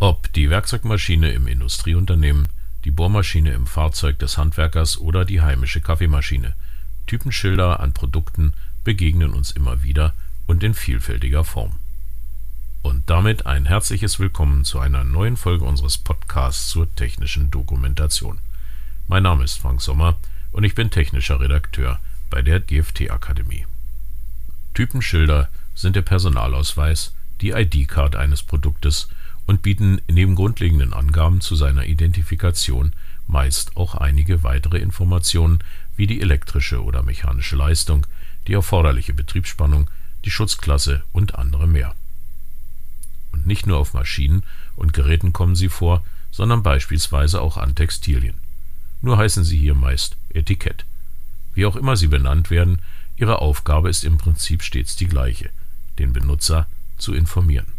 Ob die Werkzeugmaschine im Industrieunternehmen, die Bohrmaschine im Fahrzeug des Handwerkers oder die heimische Kaffeemaschine, Typenschilder an Produkten begegnen uns immer wieder und in vielfältiger Form. Und damit ein herzliches Willkommen zu einer neuen Folge unseres Podcasts zur technischen Dokumentation. Mein Name ist Frank Sommer und ich bin technischer Redakteur bei der GFT Akademie. Typenschilder sind der Personalausweis, die ID-Card eines Produktes und bieten neben grundlegenden Angaben zu seiner Identifikation meist auch einige weitere Informationen wie die elektrische oder mechanische Leistung, die erforderliche Betriebsspannung, die Schutzklasse und andere mehr. Und nicht nur auf Maschinen und Geräten kommen sie vor, sondern beispielsweise auch an Textilien. Nur heißen sie hier meist Etikett. Wie auch immer sie benannt werden, ihre Aufgabe ist im Prinzip stets die gleiche, den Benutzer zu informieren.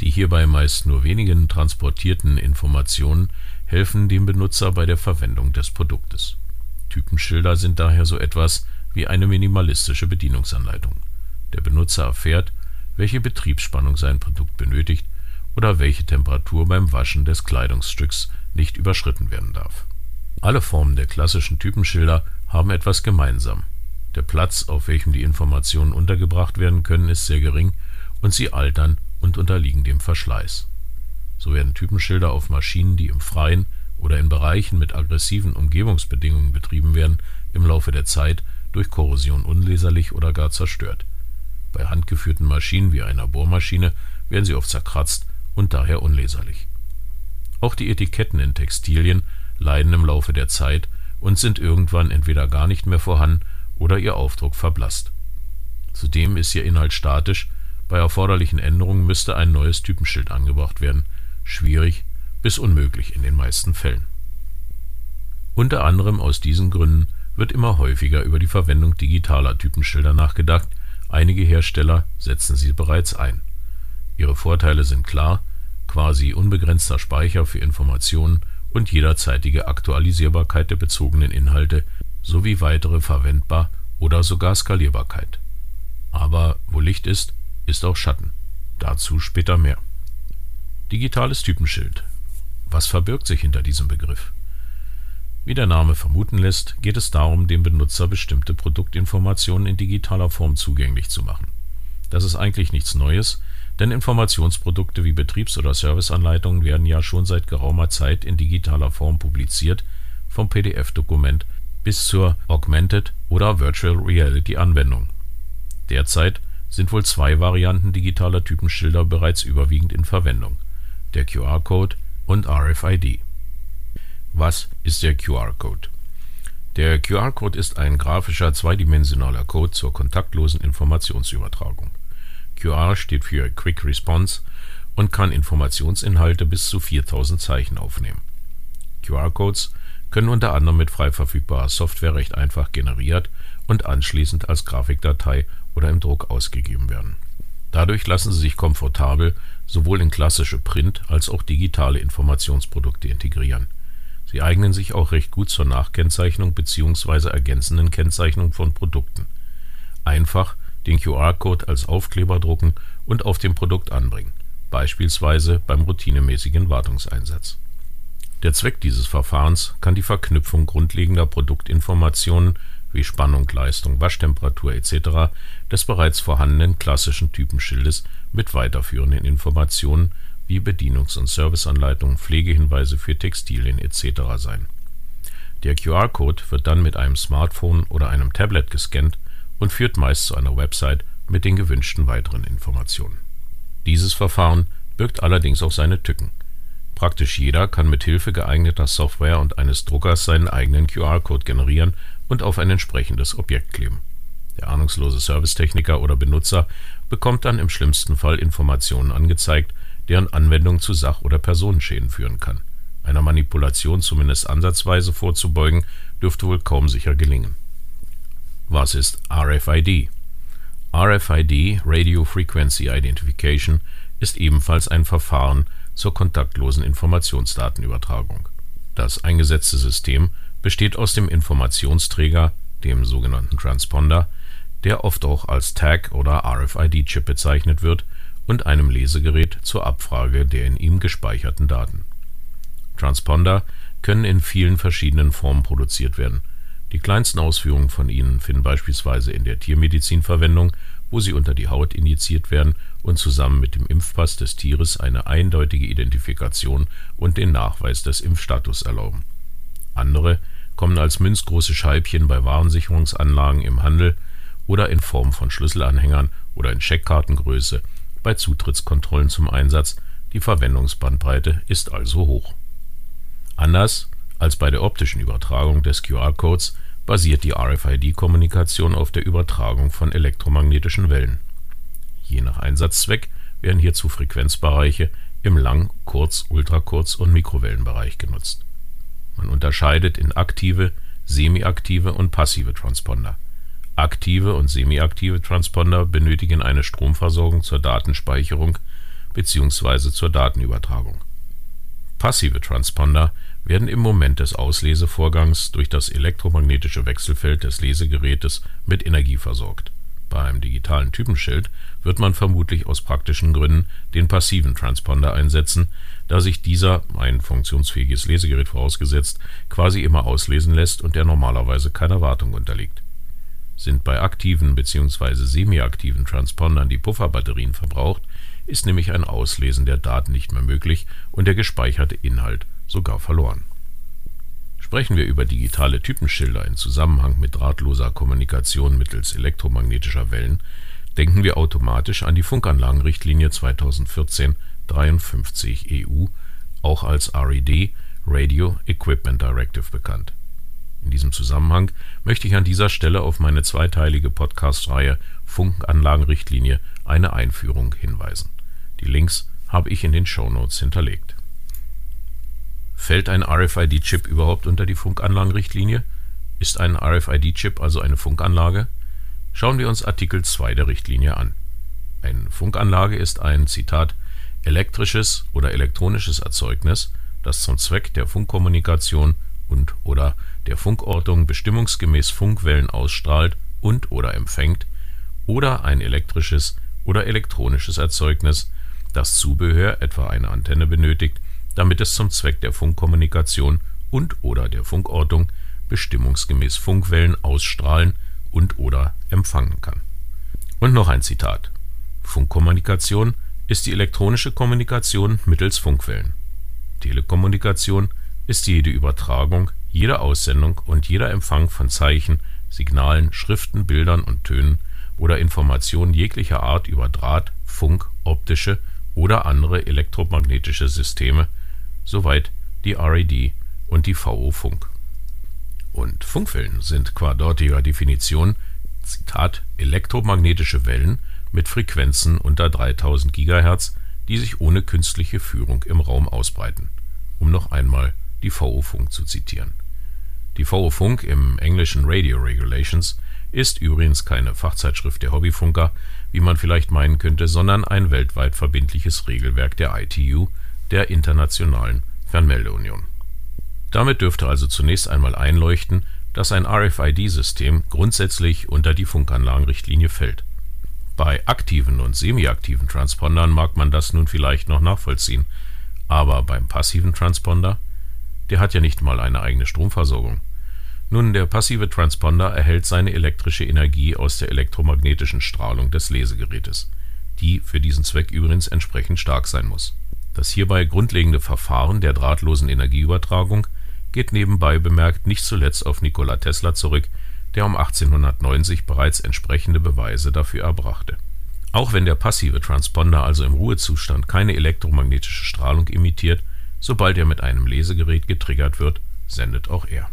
Die hierbei meist nur wenigen transportierten Informationen helfen dem Benutzer bei der Verwendung des Produktes. Typenschilder sind daher so etwas wie eine minimalistische Bedienungsanleitung. Der Benutzer erfährt, welche Betriebsspannung sein Produkt benötigt oder welche Temperatur beim Waschen des Kleidungsstücks nicht überschritten werden darf. Alle Formen der klassischen Typenschilder haben etwas gemeinsam. Der Platz, auf welchem die Informationen untergebracht werden können, ist sehr gering und sie altern und unterliegen dem Verschleiß. So werden Typenschilder auf Maschinen, die im Freien oder in Bereichen mit aggressiven Umgebungsbedingungen betrieben werden, im Laufe der Zeit durch Korrosion unleserlich oder gar zerstört. Bei handgeführten Maschinen wie einer Bohrmaschine werden sie oft zerkratzt und daher unleserlich. Auch die Etiketten in Textilien leiden im Laufe der Zeit und sind irgendwann entweder gar nicht mehr vorhanden oder ihr Aufdruck verblasst. Zudem ist ihr Inhalt statisch bei erforderlichen Änderungen müsste ein neues Typenschild angebracht werden, schwierig bis unmöglich in den meisten Fällen. Unter anderem aus diesen Gründen wird immer häufiger über die Verwendung digitaler Typenschilder nachgedacht, einige Hersteller setzen sie bereits ein. Ihre Vorteile sind klar, quasi unbegrenzter Speicher für Informationen und jederzeitige Aktualisierbarkeit der bezogenen Inhalte sowie weitere Verwendbar oder sogar Skalierbarkeit. Aber wo Licht ist, ist auch Schatten. Dazu später mehr. Digitales Typenschild. Was verbirgt sich hinter diesem Begriff? Wie der Name vermuten lässt, geht es darum, dem Benutzer bestimmte Produktinformationen in digitaler Form zugänglich zu machen. Das ist eigentlich nichts Neues, denn Informationsprodukte wie Betriebs- oder Serviceanleitungen werden ja schon seit geraumer Zeit in digitaler Form publiziert, vom PDF-Dokument bis zur Augmented oder Virtual Reality Anwendung. Derzeit sind wohl zwei Varianten digitaler Typenschilder bereits überwiegend in Verwendung: der QR-Code und RFID. Was ist der QR-Code? Der QR-Code ist ein grafischer zweidimensionaler Code zur kontaktlosen Informationsübertragung. QR steht für Quick Response und kann Informationsinhalte bis zu 4000 Zeichen aufnehmen. QR-Codes können unter anderem mit frei verfügbarer Software recht einfach generiert und anschließend als Grafikdatei oder im Druck ausgegeben werden. Dadurch lassen sie sich komfortabel sowohl in klassische Print- als auch digitale Informationsprodukte integrieren. Sie eignen sich auch recht gut zur Nachkennzeichnung bzw. ergänzenden Kennzeichnung von Produkten. Einfach den QR-Code als Aufkleber drucken und auf dem Produkt anbringen, beispielsweise beim routinemäßigen Wartungseinsatz. Der Zweck dieses Verfahrens kann die Verknüpfung grundlegender Produktinformationen wie Spannung, Leistung, Waschtemperatur etc. des bereits vorhandenen klassischen Typenschildes mit weiterführenden Informationen wie Bedienungs- und Serviceanleitungen, Pflegehinweise für Textilien etc. sein. Der QR-Code wird dann mit einem Smartphone oder einem Tablet gescannt und führt meist zu einer Website mit den gewünschten weiteren Informationen. Dieses Verfahren birgt allerdings auch seine Tücken. Praktisch jeder kann mit Hilfe geeigneter Software und eines Druckers seinen eigenen QR-Code generieren und auf ein entsprechendes Objekt kleben. Der ahnungslose Servicetechniker oder Benutzer bekommt dann im schlimmsten Fall Informationen angezeigt, deren Anwendung zu Sach- oder Personenschäden führen kann. Einer Manipulation zumindest ansatzweise vorzubeugen, dürfte wohl kaum sicher gelingen. Was ist RFID? RFID, Radio Frequency Identification, ist ebenfalls ein Verfahren zur kontaktlosen Informationsdatenübertragung. Das eingesetzte System besteht aus dem Informationsträger, dem sogenannten Transponder, der oft auch als Tag oder RFID-Chip bezeichnet wird, und einem Lesegerät zur Abfrage der in ihm gespeicherten Daten. Transponder können in vielen verschiedenen Formen produziert werden. Die kleinsten Ausführungen von ihnen finden beispielsweise in der Tiermedizin Verwendung, wo sie unter die Haut injiziert werden und zusammen mit dem Impfpass des Tieres eine eindeutige Identifikation und den Nachweis des Impfstatus erlauben. Andere kommen als münzgroße Scheibchen bei Warensicherungsanlagen im Handel oder in Form von Schlüsselanhängern oder in Scheckkartengröße bei Zutrittskontrollen zum Einsatz, die Verwendungsbandbreite ist also hoch. Anders als bei der optischen Übertragung des QR-Codes basiert die RFID-Kommunikation auf der Übertragung von elektromagnetischen Wellen. Je nach Einsatzzweck werden hierzu Frequenzbereiche im Lang-, Kurz-, Ultrakurz- und Mikrowellenbereich genutzt. Man unterscheidet in aktive, semiaktive und passive Transponder. Aktive und semiaktive Transponder benötigen eine Stromversorgung zur Datenspeicherung bzw. zur Datenübertragung. Passive Transponder werden im Moment des Auslesevorgangs durch das elektromagnetische Wechselfeld des Lesegerätes mit Energie versorgt. Bei einem digitalen Typenschild wird man vermutlich aus praktischen Gründen den passiven Transponder einsetzen, da sich dieser, ein funktionsfähiges Lesegerät vorausgesetzt, quasi immer auslesen lässt und er normalerweise keiner Wartung unterliegt. Sind bei aktiven bzw. semiaktiven Transpondern die Pufferbatterien verbraucht, ist nämlich ein Auslesen der Daten nicht mehr möglich und der gespeicherte Inhalt sogar verloren. Sprechen wir über digitale Typenschilder in Zusammenhang mit drahtloser Kommunikation mittels elektromagnetischer Wellen, denken wir automatisch an die Funkanlagenrichtlinie 2014/53 EU, auch als RED Radio Equipment Directive bekannt. In diesem Zusammenhang möchte ich an dieser Stelle auf meine zweiteilige Podcast-Reihe Funkanlagenrichtlinie eine Einführung hinweisen. Die Links habe ich in den Shownotes hinterlegt. Fällt ein RFID-Chip überhaupt unter die Funkanlagenrichtlinie? Ist ein RFID-Chip also eine Funkanlage? Schauen wir uns Artikel 2 der Richtlinie an. Eine Funkanlage ist ein Zitat elektrisches oder elektronisches Erzeugnis, das zum Zweck der Funkkommunikation und oder der Funkortung bestimmungsgemäß Funkwellen ausstrahlt und oder empfängt oder ein elektrisches oder elektronisches Erzeugnis, das Zubehör, etwa eine Antenne benötigt, damit es zum Zweck der Funkkommunikation und/oder der Funkortung bestimmungsgemäß Funkwellen ausstrahlen und/oder empfangen kann. Und noch ein Zitat: Funkkommunikation ist die elektronische Kommunikation mittels Funkwellen. Telekommunikation ist jede Übertragung, jede Aussendung und jeder Empfang von Zeichen, Signalen, Schriften, Bildern und Tönen oder Informationen jeglicher Art über Draht, Funk, optische oder andere elektromagnetische Systeme, soweit die RED und die VO Funk. Und Funkwellen sind qua dortiger Definition Zitat elektromagnetische Wellen mit Frequenzen unter 3000 GHz, die sich ohne künstliche Führung im Raum ausbreiten, um noch einmal die VO Funk zu zitieren. Die VO Funk im englischen Radio Regulations ist übrigens keine Fachzeitschrift der Hobbyfunker, wie man vielleicht meinen könnte, sondern ein weltweit verbindliches Regelwerk der ITU, der Internationalen Fernmeldeunion. Damit dürfte also zunächst einmal einleuchten, dass ein RFID-System grundsätzlich unter die Funkanlagenrichtlinie fällt. Bei aktiven und semiaktiven Transpondern mag man das nun vielleicht noch nachvollziehen, aber beim passiven Transponder, der hat ja nicht mal eine eigene Stromversorgung. Nun, der passive Transponder erhält seine elektrische Energie aus der elektromagnetischen Strahlung des Lesegerätes, die für diesen Zweck übrigens entsprechend stark sein muss. Das hierbei grundlegende Verfahren der drahtlosen Energieübertragung geht nebenbei bemerkt nicht zuletzt auf Nikola Tesla zurück, der um 1890 bereits entsprechende Beweise dafür erbrachte. Auch wenn der passive Transponder also im Ruhezustand keine elektromagnetische Strahlung emittiert, sobald er mit einem Lesegerät getriggert wird, sendet auch er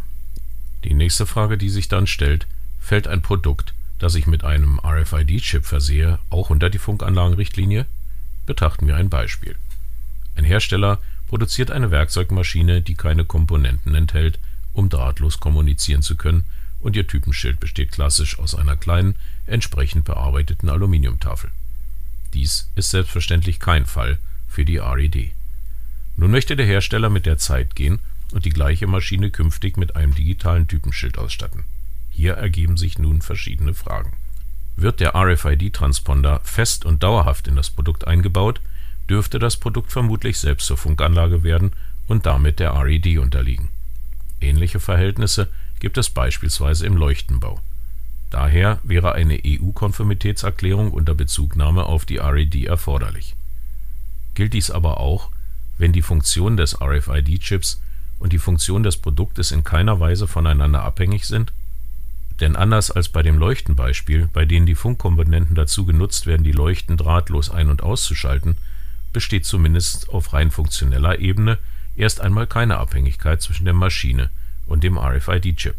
die nächste Frage, die sich dann stellt, fällt ein Produkt, das ich mit einem RFID-Chip versehe, auch unter die Funkanlagenrichtlinie? Betrachten wir ein Beispiel. Ein Hersteller produziert eine Werkzeugmaschine, die keine Komponenten enthält, um drahtlos kommunizieren zu können, und ihr Typenschild besteht klassisch aus einer kleinen, entsprechend bearbeiteten Aluminiumtafel. Dies ist selbstverständlich kein Fall für die RED. Nun möchte der Hersteller mit der Zeit gehen und die gleiche Maschine künftig mit einem digitalen Typenschild ausstatten. Hier ergeben sich nun verschiedene Fragen. Wird der RFID-Transponder fest und dauerhaft in das Produkt eingebaut, dürfte das Produkt vermutlich selbst zur Funkanlage werden und damit der RED unterliegen. Ähnliche Verhältnisse gibt es beispielsweise im Leuchtenbau. Daher wäre eine EU-Konformitätserklärung unter Bezugnahme auf die RED erforderlich. Gilt dies aber auch, wenn die Funktion des RFID-Chips und die Funktion des Produktes in keiner Weise voneinander abhängig sind? Denn anders als bei dem Leuchtenbeispiel, bei denen die Funkkomponenten dazu genutzt werden, die Leuchten drahtlos ein- und auszuschalten, besteht zumindest auf rein funktioneller Ebene erst einmal keine Abhängigkeit zwischen der Maschine und dem RFID-Chip.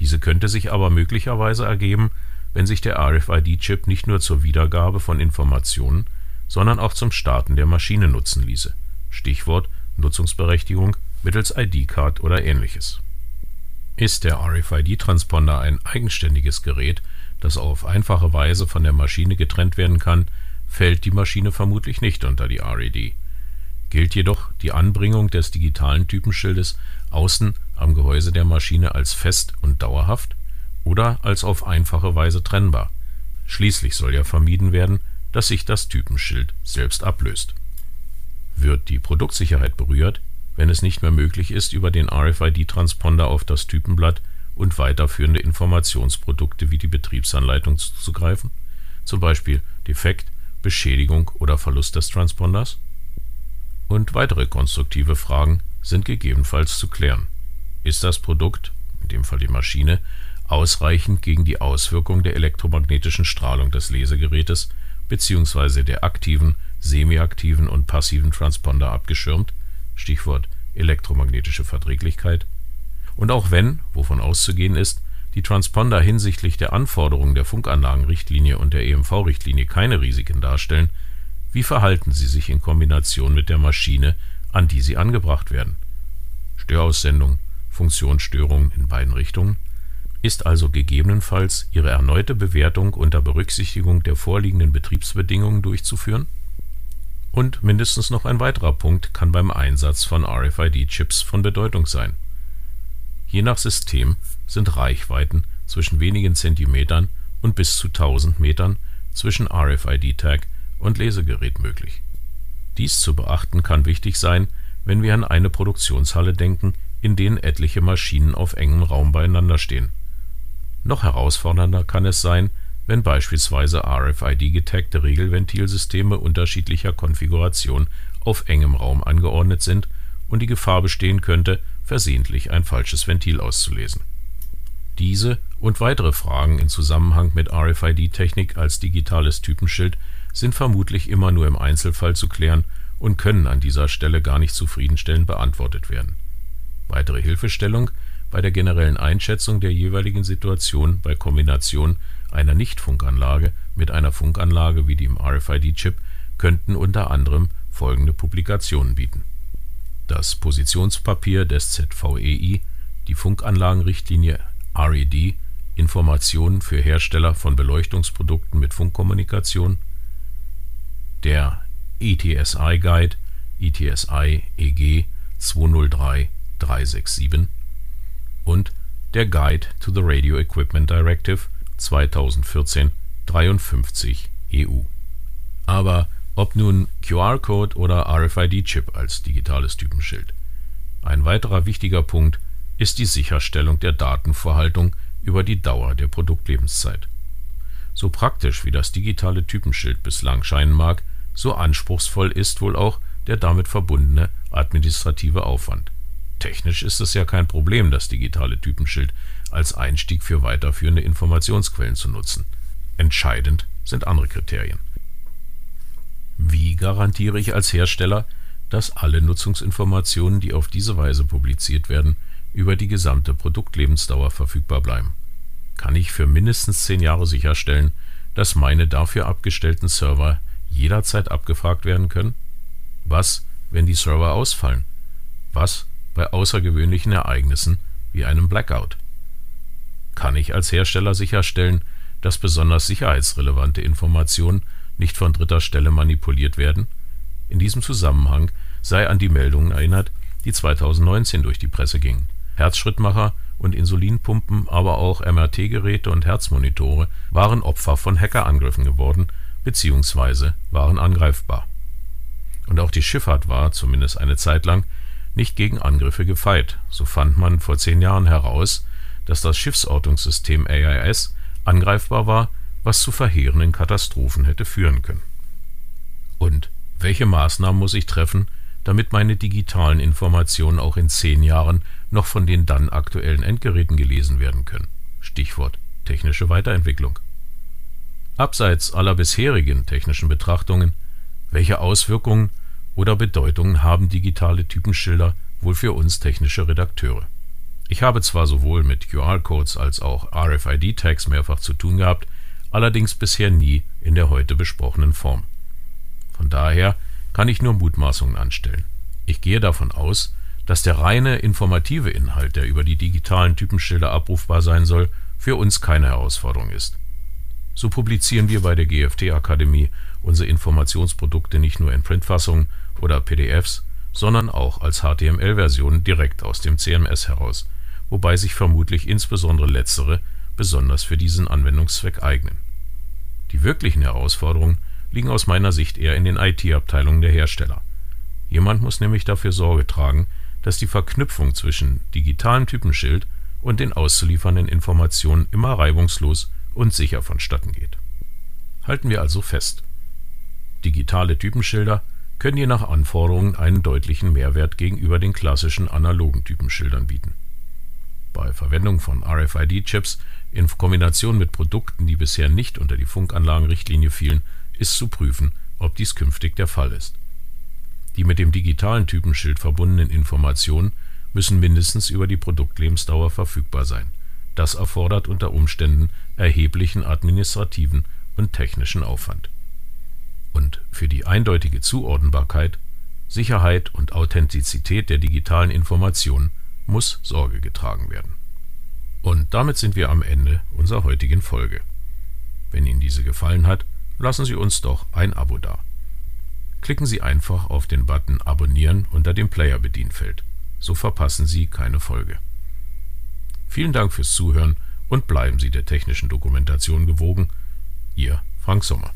Diese könnte sich aber möglicherweise ergeben, wenn sich der RFID-Chip nicht nur zur Wiedergabe von Informationen, sondern auch zum Starten der Maschine nutzen ließe. Stichwort Nutzungsberechtigung mittels ID-Card oder ähnliches. Ist der RFID-Transponder ein eigenständiges Gerät, das auf einfache Weise von der Maschine getrennt werden kann, fällt die Maschine vermutlich nicht unter die RED. Gilt jedoch die Anbringung des digitalen Typenschildes außen am Gehäuse der Maschine als fest und dauerhaft oder als auf einfache Weise trennbar. Schließlich soll ja vermieden werden, dass sich das Typenschild selbst ablöst. Wird die Produktsicherheit berührt, wenn es nicht mehr möglich ist, über den RFID-Transponder auf das Typenblatt und weiterführende Informationsprodukte wie die Betriebsanleitung zuzugreifen, zum Beispiel Defekt, Beschädigung oder Verlust des Transponders? Und weitere konstruktive Fragen sind gegebenenfalls zu klären. Ist das Produkt, in dem Fall die Maschine, ausreichend gegen die Auswirkung der elektromagnetischen Strahlung des Lesegerätes bzw. der aktiven, semiaktiven und passiven Transponder abgeschirmt? Stichwort elektromagnetische Verträglichkeit. Und auch wenn, wovon auszugehen ist, die Transponder hinsichtlich der Anforderungen der Funkanlagenrichtlinie und der EMV-Richtlinie keine Risiken darstellen, wie verhalten sie sich in Kombination mit der Maschine, an die sie angebracht werden? Störaussendung, Funktionsstörungen in beiden Richtungen? Ist also gegebenenfalls ihre erneute Bewertung unter Berücksichtigung der vorliegenden Betriebsbedingungen durchzuführen? Und mindestens noch ein weiterer Punkt kann beim Einsatz von RFID-Chips von Bedeutung sein. Je nach System sind Reichweiten zwischen wenigen Zentimetern und bis zu 1000 Metern zwischen RFID-Tag und Lesegerät möglich. Dies zu beachten kann wichtig sein, wenn wir an eine Produktionshalle denken, in denen etliche Maschinen auf engem Raum beieinander stehen. Noch herausfordernder kann es sein, wenn beispielsweise RFID-getagte Regelventilsysteme unterschiedlicher Konfiguration auf engem Raum angeordnet sind und die Gefahr bestehen könnte, versehentlich ein falsches Ventil auszulesen. Diese und weitere Fragen in Zusammenhang mit RFID-Technik als digitales Typenschild sind vermutlich immer nur im Einzelfall zu klären und können an dieser Stelle gar nicht zufriedenstellend beantwortet werden. Weitere Hilfestellung bei der generellen Einschätzung der jeweiligen Situation bei Kombination einer Nichtfunkanlage mit einer Funkanlage wie dem RFID-Chip könnten unter anderem folgende Publikationen bieten: Das Positionspapier des ZVEI, die Funkanlagenrichtlinie RED Informationen für Hersteller von Beleuchtungsprodukten mit Funkkommunikation, der ETSI Guide ETSI EG 203 367 und der Guide to the Radio Equipment Directive 2014-53 EU. Aber ob nun QR-Code oder RFID-Chip als digitales Typenschild. Ein weiterer wichtiger Punkt ist die Sicherstellung der Datenvorhaltung über die Dauer der Produktlebenszeit. So praktisch wie das digitale Typenschild bislang scheinen mag, so anspruchsvoll ist wohl auch der damit verbundene administrative Aufwand. Technisch ist es ja kein Problem, das digitale Typenschild als Einstieg für weiterführende Informationsquellen zu nutzen. Entscheidend sind andere Kriterien. Wie garantiere ich als Hersteller, dass alle Nutzungsinformationen, die auf diese Weise publiziert werden, über die gesamte Produktlebensdauer verfügbar bleiben? Kann ich für mindestens zehn Jahre sicherstellen, dass meine dafür abgestellten Server jederzeit abgefragt werden können? Was, wenn die Server ausfallen? Was, bei außergewöhnlichen Ereignissen wie einem Blackout? Kann ich als Hersteller sicherstellen, dass besonders sicherheitsrelevante Informationen nicht von dritter Stelle manipuliert werden? In diesem Zusammenhang sei an die Meldungen erinnert, die 2019 durch die Presse gingen. Herzschrittmacher und Insulinpumpen, aber auch MRT-Geräte und Herzmonitore waren Opfer von Hackerangriffen geworden bzw. waren angreifbar. Und auch die Schifffahrt war, zumindest eine Zeit lang, nicht gegen Angriffe gefeit. So fand man vor zehn Jahren heraus, dass das Schiffsortungssystem AIS angreifbar war, was zu verheerenden Katastrophen hätte führen können. Und welche Maßnahmen muss ich treffen, damit meine digitalen Informationen auch in zehn Jahren noch von den dann aktuellen Endgeräten gelesen werden können? Stichwort technische Weiterentwicklung. Abseits aller bisherigen technischen Betrachtungen, welche Auswirkungen oder Bedeutungen haben digitale Typenschilder wohl für uns technische Redakteure? Ich habe zwar sowohl mit QR-Codes als auch RFID-Tags mehrfach zu tun gehabt, allerdings bisher nie in der heute besprochenen Form. Von daher kann ich nur Mutmaßungen anstellen. Ich gehe davon aus, dass der reine informative Inhalt, der über die digitalen Typenschilder abrufbar sein soll, für uns keine Herausforderung ist. So publizieren wir bei der GFT Akademie unsere Informationsprodukte nicht nur in Printfassungen oder PDFs, sondern auch als HTML-Versionen direkt aus dem CMS heraus, wobei sich vermutlich insbesondere letztere besonders für diesen Anwendungszweck eignen. Die wirklichen Herausforderungen liegen aus meiner Sicht eher in den IT-Abteilungen der Hersteller. Jemand muss nämlich dafür Sorge tragen, dass die Verknüpfung zwischen digitalem Typenschild und den auszuliefernden Informationen immer reibungslos und sicher vonstatten geht. Halten wir also fest. Digitale Typenschilder können je nach Anforderungen einen deutlichen Mehrwert gegenüber den klassischen analogen Typenschildern bieten. Bei Verwendung von RFID-Chips in Kombination mit Produkten, die bisher nicht unter die Funkanlagenrichtlinie fielen, ist zu prüfen, ob dies künftig der Fall ist. Die mit dem digitalen Typenschild verbundenen Informationen müssen mindestens über die Produktlebensdauer verfügbar sein. Das erfordert unter Umständen erheblichen administrativen und technischen Aufwand. Und für die eindeutige Zuordnbarkeit, Sicherheit und Authentizität der digitalen Informationen muss Sorge getragen werden. Und damit sind wir am Ende unserer heutigen Folge. Wenn Ihnen diese gefallen hat, lassen Sie uns doch ein Abo da. Klicken Sie einfach auf den Button Abonnieren unter dem Player-Bedienfeld. So verpassen Sie keine Folge. Vielen Dank fürs Zuhören und bleiben Sie der technischen Dokumentation gewogen. Ihr Frank Sommer.